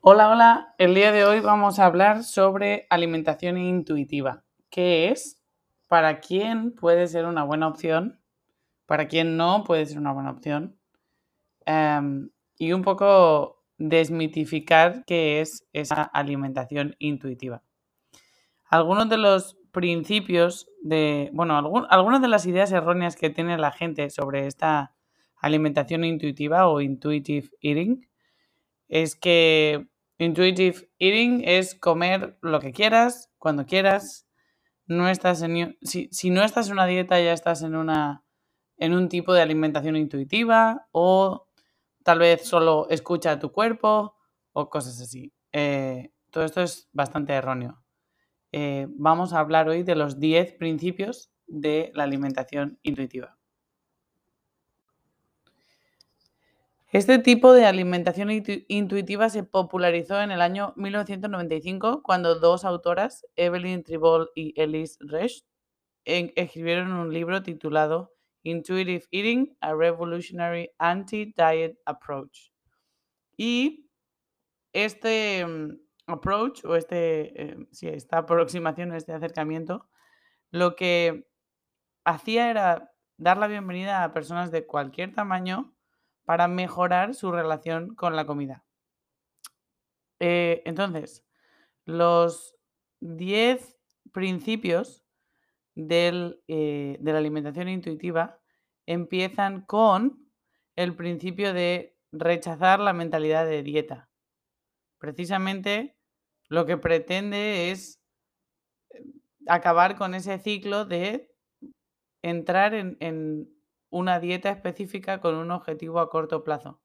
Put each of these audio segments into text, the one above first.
Hola, hola. El día de hoy vamos a hablar sobre alimentación intuitiva. ¿Qué es? ¿Para quién puede ser una buena opción? ¿Para quién no puede ser una buena opción? Em, y un poco desmitificar qué es esa alimentación intuitiva. Algunos de los principios de, bueno, algunas de las ideas erróneas que tiene la gente sobre esta alimentación intuitiva o intuitive eating es que Intuitive eating es comer lo que quieras, cuando quieras. No estás en, si, si, no estás en una dieta, ya estás en, una, en un tipo de alimentación intuitiva o tal vez solo escucha a tu cuerpo o cosas así. Eh, todo esto es bastante erróneo. Eh, vamos a hablar hoy de los 10 principios de la alimentación intuitiva. Este tipo de alimentación intuitiva se popularizó en el año 1995 cuando dos autoras, Evelyn Tribol y Elise Resch, escribieron un libro titulado Intuitive Eating, a Revolutionary Anti-Diet Approach. Y este mm, approach o este, eh, esta aproximación, este acercamiento, lo que hacía era dar la bienvenida a personas de cualquier tamaño para mejorar su relación con la comida. Eh, entonces, los 10 principios eh, de la alimentación intuitiva empiezan con el principio de rechazar la mentalidad de dieta. Precisamente lo que pretende es eh, acabar con ese ciclo de entrar en, una dieta específica con un objetivo a corto plazo,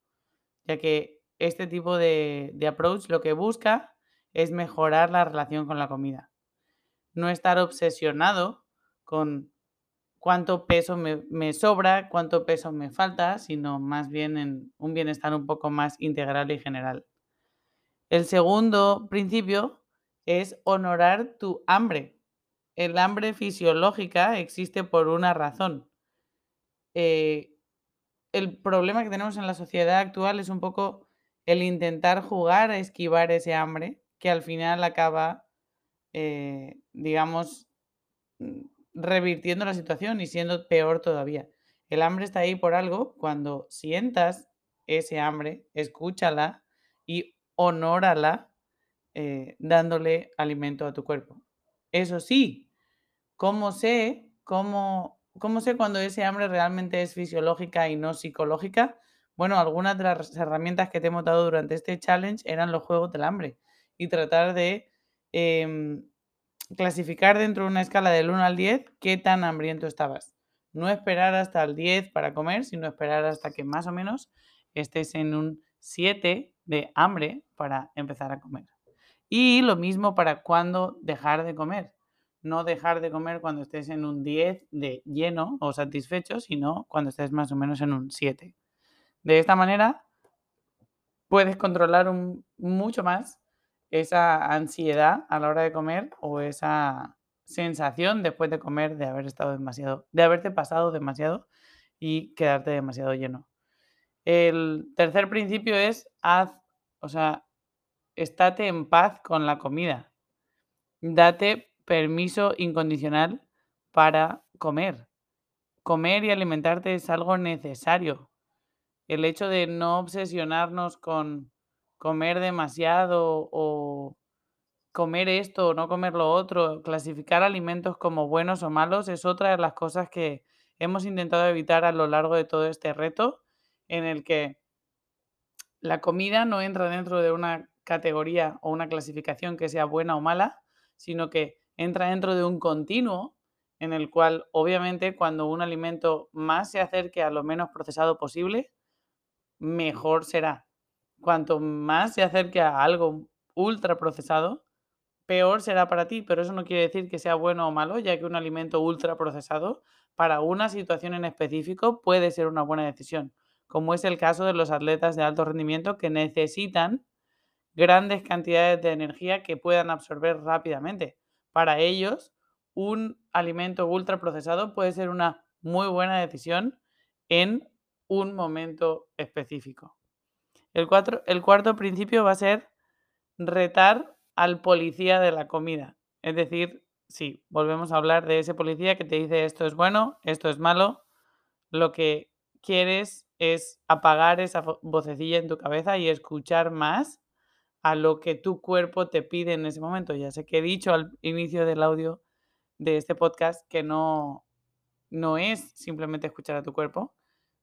ya que este tipo de, approach lo que busca es mejorar la relación con la comida. No estar obsesionado con cuánto peso me, me, sobra, cuánto peso me falta, sino más bien en un bienestar un poco más integral y general. El segundo principio es honorar tu hambre. El hambre fisiológica existe por una razón. Eh, el problema que tenemos en la sociedad actual es un poco el intentar jugar a esquivar ese hambre que al final acaba, eh, digamos, mm, revirtiendo la situación y siendo peor todavía. El hambre está ahí por algo. Cuando sientas ese hambre, escúchala y honórala eh, dándole alimento a tu cuerpo. Eso sí, ¿cómo sé cómo ¿Cómo sé cuando ese hambre realmente es fisiológica y no psicológica? Bueno, algunas de las herramientas que te hemos dado durante este challenge eran los juegos del hambre y tratar de em, clasificar dentro de una escala del 1 al 10 qué tan hambriento estabas. No esperar hasta el 10 para comer, sino esperar hasta que más o menos estés en un 7 de hambre para empezar a comer. Y lo mismo para cuándo dejar de comer no dejar de comer cuando estés en un 10 de lleno o satisfecho, sino cuando estés más o menos en un 7. De esta manera puedes controlar mucho más esa ansiedad a la hora de comer o esa sensación después de comer de haber estado demasiado, de haberte pasado demasiado y quedarte demasiado lleno. El tercer principio es haz, o sea, estate en paz con la comida. Date permiso incondicional para comer. Comer y alimentarte es algo necesario. El hecho de no obsesionarnos con comer demasiado o comer esto o no comer lo otro, clasificar alimentos como buenos o malos es otra de las cosas que hemos intentado evitar a lo largo de todo este reto en el que la comida no entra dentro de una categoría o una clasificación que sea buena o mala, sino que entra dentro de un continuo en el cual obviamente cuando un alimento más se acerque a lo menos procesado posible, mejor será. Cuanto más se acerque a algo ultra procesado, peor será para ti, pero eso no quiere decir que sea bueno o malo, ya que un alimento ultra procesado para una situación en específico puede ser una buena decisión, como es el caso de los atletas de alto rendimiento que necesitan grandes cantidades de energía que puedan absorber rápidamente para ellos un alimento ultraprocesado puede ser una muy buena decisión en un momento específico. El, el cuarto principio va a ser retar al policía de la comida. Es decir, sí, volvemos a hablar de ese policía que te dice esto es bueno, esto es malo. Lo que quieres es apagar esa vocecilla en tu cabeza y escuchar más a lo que tu cuerpo te pide en ese momento. Ya sé que he dicho al inicio del audio de este podcast que no, no es simplemente escuchar a tu cuerpo,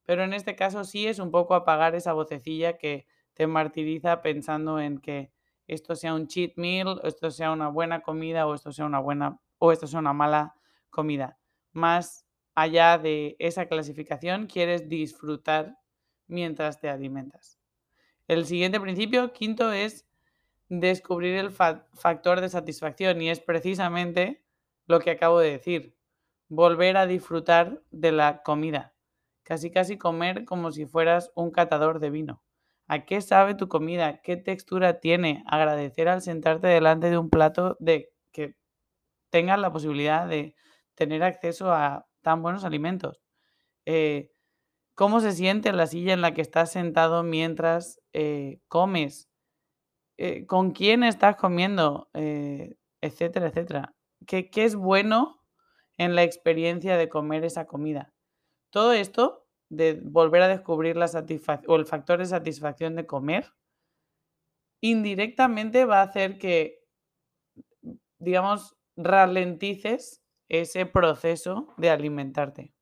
pero en este caso sí es un poco apagar esa vocecilla que te martiriza pensando en que esto sea un cheat meal, esto sea una buena comida o esto sea una buena o esto sea una mala comida. Más allá de esa clasificación, quieres disfrutar mientras te alimentas. El siguiente principio, quinto, es descubrir el factor de satisfacción y es precisamente lo que acabo de decir, volver a disfrutar de la comida, casi casi comer como si fueras un catador de vino. ¿A qué sabe tu comida? ¿Qué textura tiene? Agradecer al sentarte delante de un plato de que tengas la posibilidad de tener acceso a tan buenos alimentos. Eh, ¿Cómo se siente la silla en la que estás sentado mientras eh, comes? Eh, con quién estás comiendo, etcétera, etcétera. ¿Qué, es bueno en la experiencia de comer esa comida? Todo esto, de volver a descubrir la o el factor de satisfacción de comer, indirectamente va a hacer que, digamos, ralentices ese proceso de alimentarte.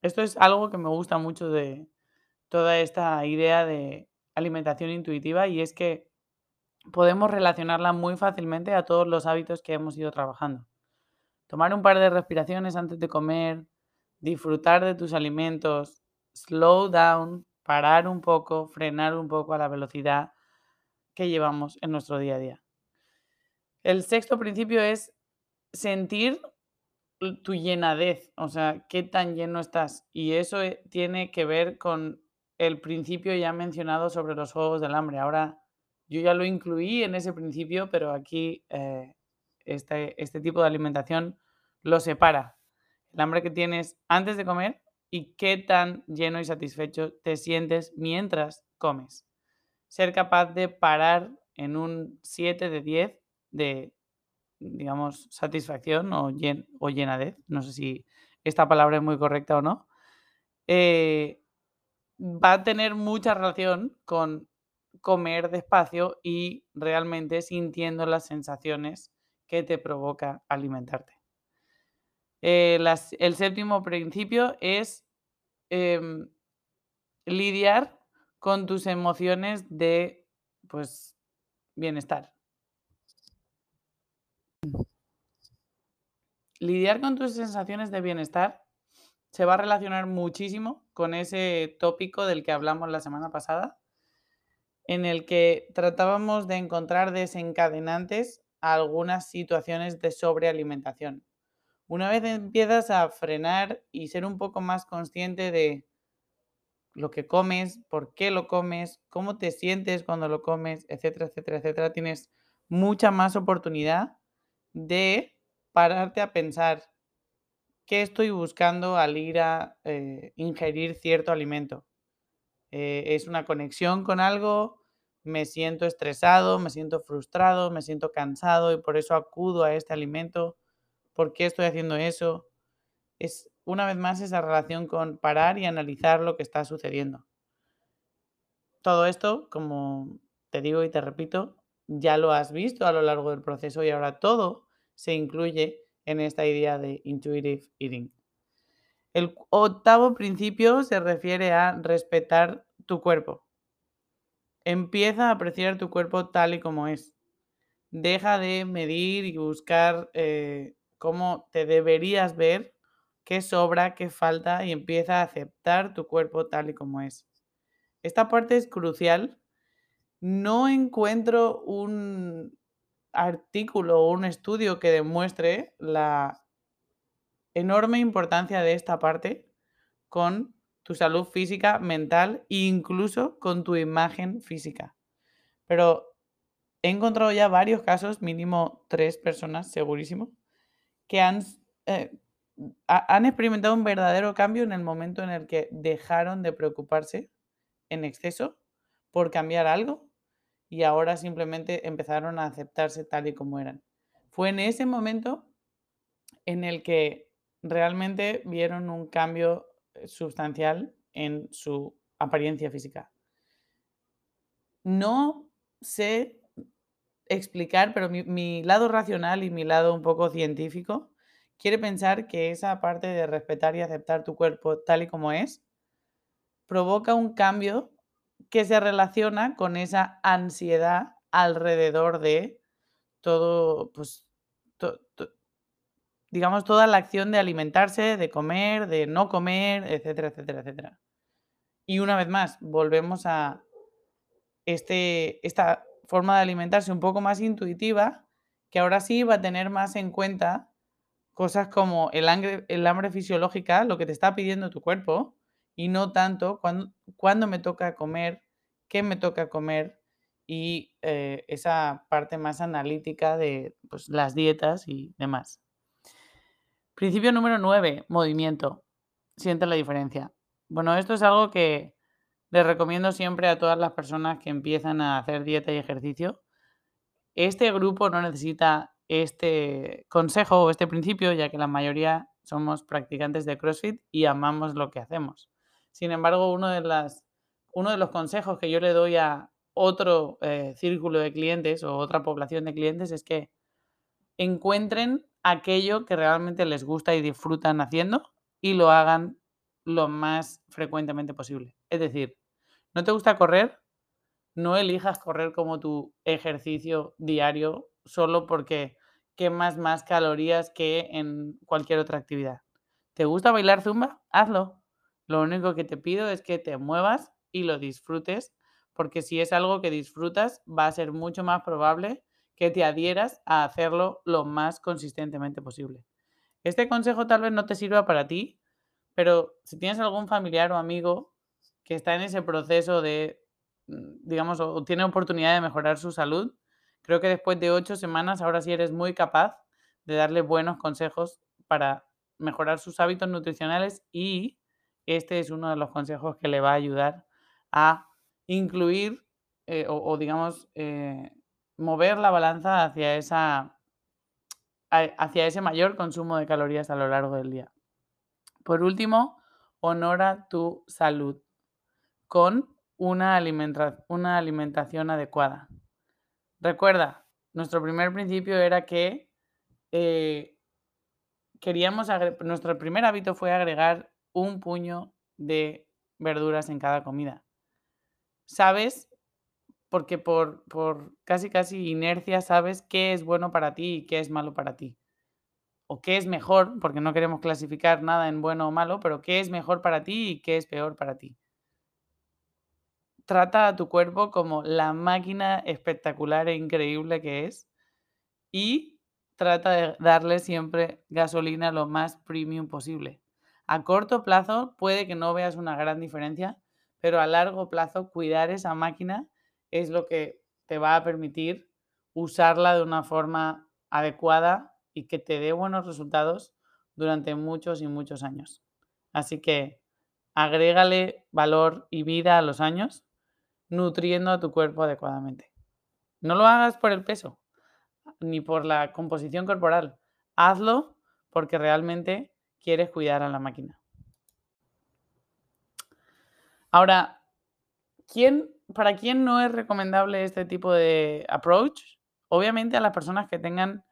Esto es algo que me gusta mucho de toda esta idea de alimentación intuitiva y es que podemos relacionarla muy fácilmente a todos los hábitos que hemos ido trabajando. Tomar un par de respiraciones antes de comer, disfrutar de tus alimentos, slow down, parar un poco, frenar un poco a la velocidad que llevamos en nuestro día a día. El sexto principio es sentir tu llenadez, o sea, qué tan lleno estás. Y eso eh, tiene que ver con el principio ya mencionado sobre los juegos del hambre. Ahora yo ya lo incluí en ese principio, pero aquí eh, este, este tipo de alimentación lo separa. El hambre que tienes antes de comer y qué tan lleno y satisfecho te sientes mientras comes. Ser capaz de parar en un 7 de 10 de, digamos, satisfacción o, llen o llenadez. No sé si esta palabra es muy correcta o no. Eh, va a tener mucha relación con comer despacio y realmente sintiendo las sensaciones que te provoca alimentarte. Eh, el séptimo principio es em, lidiar con tus emociones de pues, bienestar. Lidiar con tus sensaciones de bienestar se va a relacionar muchísimo con ese tópico del que hablamos la semana pasada, en el que tratábamos de encontrar desencadenantes a algunas situaciones de sobrealimentación. Una vez empiezas a frenar y ser un poco más consciente de lo que comes, por qué lo comes, cómo te sientes cuando lo comes, etcétera, etcétera, etcétera, tienes mucha más oportunidad de pararte a pensar qué estoy buscando al ir a eh, ingerir cierto alimento. Eh, es una conexión con algo, me siento estresado, me siento frustrado, me siento cansado y por eso acudo a este alimento. ¿Por qué estoy haciendo eso? Es una vez más esa relación con parar y analizar lo que está sucediendo. Todo esto, como te digo y te repito, ya lo has visto a lo largo del proceso y ahora todo se incluye en esta idea de intuitive eating. El octavo principio se refiere a respetar tu cuerpo. Empieza a apreciar tu cuerpo tal y como es. Deja de medir y buscar eh, cómo te deberías ver, qué sobra, qué falta y empieza a aceptar tu cuerpo tal y como es. Esta parte es crucial. No encuentro un artículo o un estudio que demuestre la enorme importancia de esta parte con tu salud física, mental e incluso con tu imagen física. Pero he encontrado ya varios casos, mínimo tres personas, segurísimo, que han, eh, han experimentado un verdadero cambio en el momento en el que dejaron de preocuparse en exceso por cambiar algo y ahora simplemente empezaron a aceptarse tal y como eran. Fue en ese momento en el que realmente vieron un cambio eh, sustancial en su apariencia física. No sé explicar, pero mi, lado racional y mi lado un poco científico quiere pensar que esa parte de respetar y aceptar tu cuerpo tal y como es provoca un cambio que se relaciona con esa ansiedad alrededor de todo, pues, digamos, toda la acción de alimentarse, de comer, de no comer, etcétera, etcétera, etcétera. Y una vez más, volvemos a este, esta forma de alimentarse un poco más intuitiva, que ahora sí va a tener más en cuenta cosas como el hambre, el hambre fisiológica, lo que te está pidiendo tu cuerpo, y no tanto cuándo, me toca comer, qué me toca comer y eh, esa parte más analítica de pues, las dietas y demás. Principio número 9, movimiento. Siente la diferencia. Bueno, esto es algo que les recomiendo siempre a todas las personas que empiezan a hacer dieta y ejercicio. Este grupo no necesita este consejo o este principio, ya que la mayoría somos practicantes de CrossFit y amamos lo que hacemos. Sin embargo, uno de, los consejos que yo le doy a otro eh, círculo de clientes o otra población de clientes es que encuentren aquello que realmente les gusta y disfrutan haciendo y lo hagan lo más frecuentemente posible. Es decir, ¿No te gusta correr? No elijas correr como tu ejercicio diario solo porque quemas más calorías que en cualquier otra actividad. ¿Te gusta bailar zumba? Hazlo. Lo único que te pido es que te muevas y lo disfrutes, porque si es algo que disfrutas, va a ser mucho más probable que te adhieras a hacerlo lo más consistentemente posible. Este consejo tal vez no te sirva para ti, pero si tienes algún familiar o amigo que está en ese proceso de, mm, digamos, o tiene oportunidad de mejorar su salud, creo que después de ocho semanas ahora sí eres muy capaz de darle buenos consejos para mejorar sus hábitos nutricionales y este es uno de los consejos que le va a ayudar a incluir eh, o, digamos, eh, mover la balanza hacia, esa, hacia ese mayor consumo de calorías a lo largo del día. Por último, honora tu salud con una, una alimentación adecuada. Recuerda, nuestro primer principio era que eh, queríamos, nuestro primer hábito fue agregar un puño de verduras en cada comida. ¿Sabes? Porque por, por casi casi inercia sabes qué es bueno para ti y qué es malo para ti. O qué es mejor, porque no queremos clasificar nada en bueno o malo, pero qué es mejor para ti y qué es peor para ti trata a tu cuerpo como la máquina espectacular e increíble que es y trata de darle siempre gasolina lo más premium posible. A corto plazo puede que no veas una gran diferencia, pero a largo plazo cuidar esa máquina es lo que te va a permitir usarla de una forma adecuada y que te dé buenos resultados durante muchos y muchos años. Así que agrégale valor y vida a los años nutriendo a tu cuerpo adecuadamente. No lo hagas por el peso ni por la composición corporal. Hazlo porque realmente quieres cuidar a la máquina. Ahora, ¿quién, ¿para quién no es recomendable este tipo de approach? Obviamente a las personas que tengan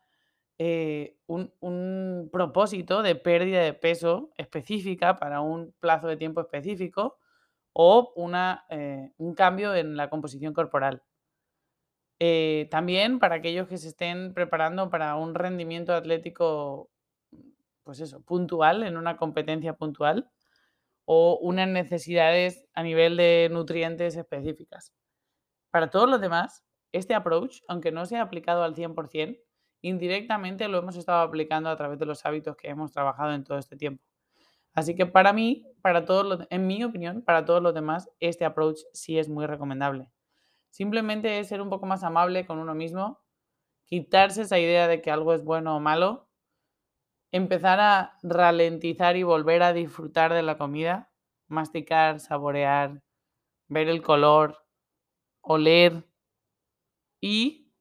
eh, un, propósito de pérdida de peso específica para un plazo de tiempo específico o una, eh, un cambio en la composición corporal. Eh, también para aquellos que se estén preparando para un rendimiento atlético, pues eso, puntual, en una competencia puntual, o unas necesidades a nivel de nutrientes específicas. Para todos los demás, este approach, aunque no sea aplicado al 100%, indirectamente lo hemos estado aplicando a través de los hábitos que hemos trabajado en todo este tiempo. Así que para mí, para todos los, en mi opinión, para todos los demás, este approach sí es muy recomendable. Simplemente es ser un poco más amable con uno mismo, quitarse esa idea de que algo es bueno o malo, empezar a ralentizar y volver a disfrutar de la comida, masticar, saborear, ver el color, oler y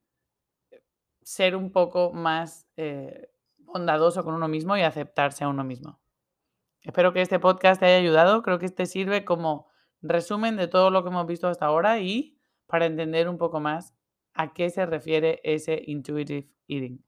ser un poco más eh, bondadoso con uno mismo y aceptarse a uno mismo. Espero que este podcast te haya ayudado. Creo que este sirve como resumen de todo lo que hemos visto hasta ahora y para entender un poco más a qué se refiere ese intuitive eating.